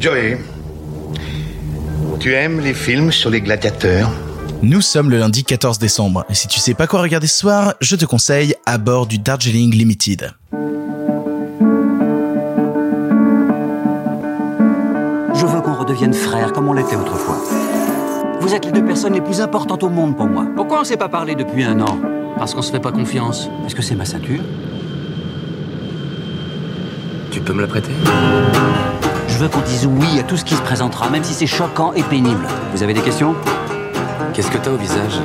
Joey, tu aimes les films sur les gladiateurs? Nous sommes le lundi 14 décembre, et si tu sais pas quoi regarder ce soir, je te conseille à bord du Darjeeling Limited. Je veux qu'on redevienne frères comme on l'était autrefois. Vous êtes les deux personnes les plus importantes au monde pour moi. Pourquoi on s'est pas parlé depuis un an? Parce qu'on se fait pas confiance. Est-ce que c'est ma ceinture? Tu peux me la prêter? Veux qu'on dise oui à tout ce qui se présentera, même si c'est choquant et pénible. Vous avez des questions? Qu'est-ce que t'as au visage?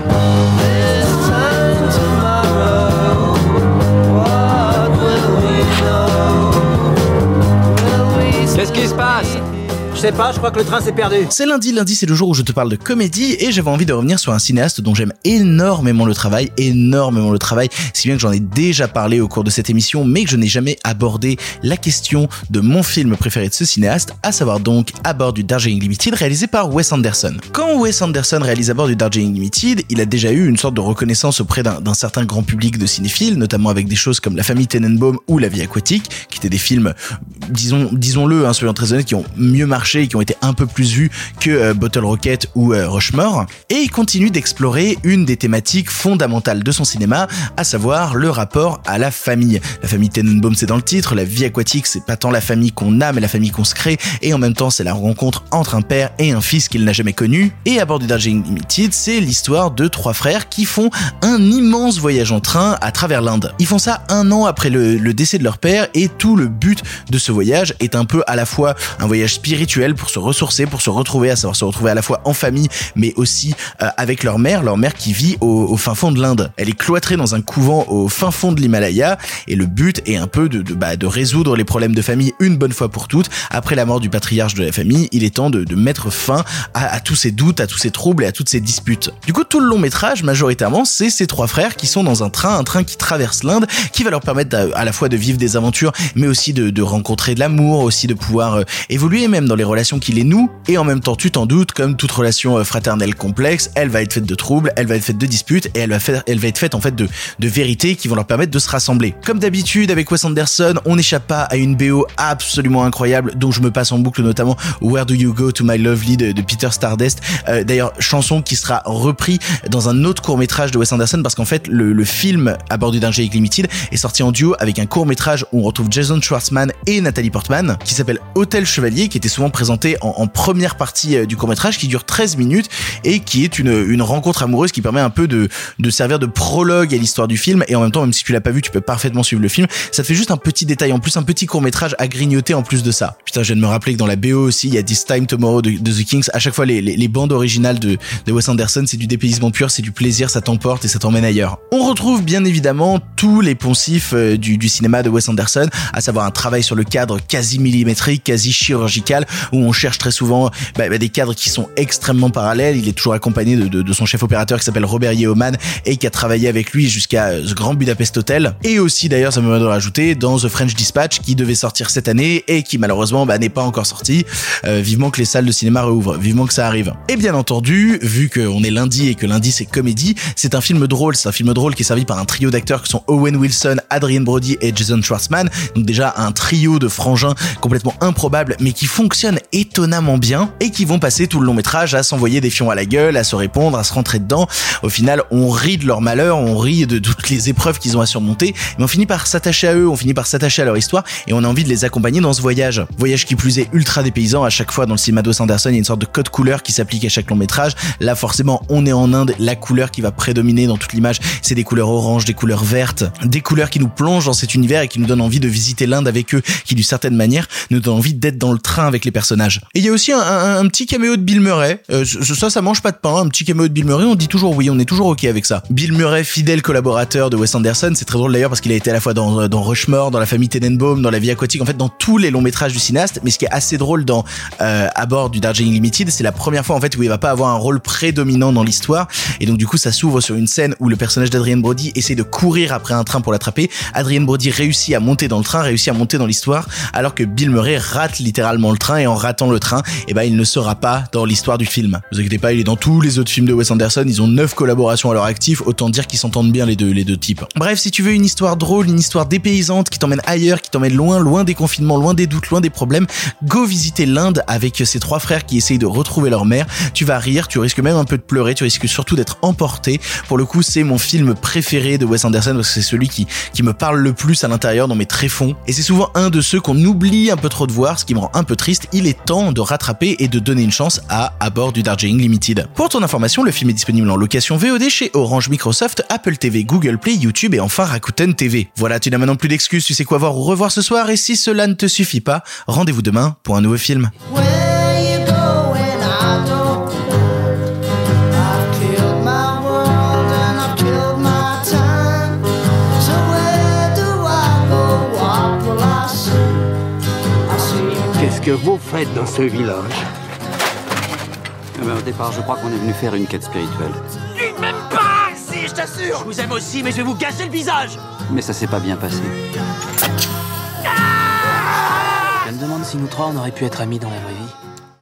Qu'est-ce qui se passe? Je sais pas, je crois que le train s'est perdu. C'est lundi, lundi c'est le jour où je te parle de comédie et j'avais envie de revenir sur un cinéaste dont j'aime énormément le travail, énormément le travail, si bien que j'en ai déjà parlé au cours de cette émission, mais que je n'ai jamais abordé la question de mon film préféré de ce cinéaste, à savoir donc à bord du Darjeeling Limited réalisé par Wes Anderson. Quand Wes Anderson réalise à bord du Darjeeling Limited, il a déjà eu une sorte de reconnaissance auprès d'un certain grand public de cinéphiles, notamment avec des choses comme La famille Tenenbaum ou La vie aquatique, qui étaient des films, disons, disons-le, hein, soyons très honnêtes, qui ont mieux marché et qui ont été un peu plus vus que euh, Bottle Rocket ou euh, Rushmore. Et il continue d'explorer une des thématiques fondamentales de son cinéma, à savoir le rapport à la famille. La famille Tenenbaum, c'est dans le titre, la vie aquatique, c'est pas tant la famille qu'on a, mais la famille qu'on se crée, et en même temps, c'est la rencontre entre un père et un fils qu'il n'a jamais connu. Et à bord du Darjeeling Limited, c'est l'histoire de trois frères qui font un immense voyage en train à travers l'Inde. Ils font ça un an après le, le décès de leur père, et tout le but de ce voyage est un peu à la fois un voyage spirituel pour se ressourcer, pour se retrouver, à savoir se retrouver à la fois en famille, mais aussi euh, avec leur mère, leur mère qui vit au, fin fond de l'Inde. Elle est cloîtrée dans un couvent au fin fond de l'Himalaya, et le but est un peu de, bah, résoudre les problèmes de famille une bonne fois pour toutes. Après la mort du patriarche de la famille, il est temps de, mettre fin à, tous ces doutes, à tous ces troubles et à toutes ces disputes. Du coup, tout le long métrage, majoritairement, c'est ces trois frères qui sont dans un train, un train qui traverse l'Inde, qui va leur permettre à, la fois de vivre des aventures, mais aussi de, de rencontrer de l'amour, aussi de pouvoir euh, évoluer même dans les relations qui les nouent. Et en même temps, tu t'en doutes, comme toute relation euh, fraternelle complexe, elle va être faite de troubles, elle va être faite de disputes, et elle va, faire, elle va être faite en fait de, de vérités qui vont leur permettre de se rassembler. Comme d'habitude avec Wes Anderson, on n'échappe pas à une BO absolument incroyable, dont je me passe en boucle notamment Where Do You Go to My Lovely de, de Peter Stardust. Euh, D'ailleurs, chanson qui sera repris dans un autre court métrage de Wes Anderson parce qu'en fait le, film à bord du Darjeeling Limited est sorti en duo avec un court métrage où on retrouve Jason Schwartzman et Nathalie Portman qui s'appelle Hôtel Chevalier qui était souvent présenté en, première partie euh, du court métrage qui dure 13 minutes et qui est une, rencontre amoureuse qui permet un peu de, de servir de prologue à l'histoire du film. Et en même temps même si tu l'as pas vu tu peux parfaitement suivre le film. Ça fait juste un petit détail en plus un petit court métrage à grignoter en plus de ça. Putain je viens de me rappeler que dans la BO aussi il y a This Time Tomorrow de, The Kings. À chaque fois les, bandes originales de, de Wes Anderson c'est du dépaysement pur c'est du plaisir ça t'emporte et ça t'emmène ailleurs. On retrouve bien évidemment tous les poncifs euh, du cinéma de Wes Anderson à savoir un travail sur le cadre quasi millimétrique quasi chirurgical où on cherche très souvent bah, bah, des cadres qui sont extrêmement parallèles. Il est toujours accompagné de, de, de son chef opérateur qui s'appelle Robert Yeoman et qui a travaillé avec lui jusqu'à euh, The Grand Budapest Hotel. Et aussi d'ailleurs ça me va de rajouter dans The French Dispatch qui devait sortir cette année et qui malheureusement bah, n'est pas encore sorti. Euh, vivement que les salles de cinéma réouvrent vivement que ça arrive. Et bien entendu vu qu'on est lundi et que lundi c'est comédie c'est un film drôle. C'est un film drôle qui est servi par un trio d'acteurs qui sont Owen Wilson Adrian Brody et Jason Schwartzman. Donc déjà un trio de frangins complètement improbable mais qui fonctionne étonnamment bien et qui vont passer tout le long métrage à s'envoyer des fions à la gueule à se répondre à se rentrer dedans. Au final on rit de leur malheur on rit de toutes les épreuves qu'ils ont à surmonter mais on finit par s'attacher à eux on finit par s'attacher à leur histoire et on a envie de les accompagner dans ce voyage. Voyage qui plus est ultra dépaysant à chaque fois dans le cinéma de Wes Anderson il y a une sorte de code couleur qui s'applique à chaque long métrage. Là forcément on est en Inde la couleur qui va prédominer dans toute l'image c'est des couleurs oranges des couleurs vertes des couleurs qui nous plongent dans cet univers et qui nous donnent envie de visiter l'Inde avec eux qui d'une certaine manière nous donnent envie d'être dans le train les personnages. Et il y a aussi un, petit caméo de Bill Murray. Euh, ça ça mange pas de pain un petit caméo de Bill Murray. On dit toujours oui on est toujours ok avec ça. Bill Murray fidèle collaborateur de Wes Anderson c'est très drôle d'ailleurs parce qu'il a été à la fois dans, dans Rushmore dans la famille Tenenbaum dans la vie aquatique en fait dans tous les longs métrages du cinéaste. Mais ce qui est assez drôle dans euh, à bord du Darjeeling Limited c'est la première fois en fait où il va pas avoir un rôle prédominant dans l'histoire. Et donc du coup ça s'ouvre sur une scène où le personnage d'Adrian Brody essaie de courir après un train pour l'attraper. Adrian Brody réussit à monter dans le train réussit à monter dans l'histoire alors que Bill Murray rate littéralement le et en ratant le train, eh ben il ne sera pas dans l'histoire du film. Vous inquiétez pas, il est dans tous les autres films de Wes Anderson. Ils ont neuf collaborations à leur actif, autant dire qu'ils s'entendent bien les deux les deux types. Bref, si tu veux une histoire drôle, une histoire dépaysante qui t'emmène ailleurs, qui t'emmène loin, loin des confinements, loin des doutes, loin des problèmes, go visiter l'Inde avec ces trois frères qui essayent de retrouver leur mère. Tu vas rire, tu risques même un peu de pleurer, tu risques surtout d'être emporté. Pour le coup, c'est mon film préféré de Wes Anderson parce que c'est celui qui qui me parle le plus à l'intérieur dans mes tréfonds. Et c'est souvent un de ceux qu'on oublie un peu trop de voir, ce qui me rend un peu triste. Il est temps de rattraper et de donner une chance à À bord du Darjeeling Limited. Pour ton information, le film est disponible en location VOD chez Orange, Microsoft, Apple TV, Google Play, YouTube et enfin Rakuten TV. Voilà, tu n'as maintenant plus d'excuses, tu sais quoi voir ou revoir ce soir et si cela ne te suffit pas, rendez-vous demain pour un nouveau film. Que vous faites dans ce village Eh ben, au départ, je crois qu'on est venu faire une quête spirituelle. Je vous aime aussi, mais je vais vous casser le visage Mais ça s'est pas bien passé. Je me demande si nous trois, on aurait pu être amis dans la vraie vie.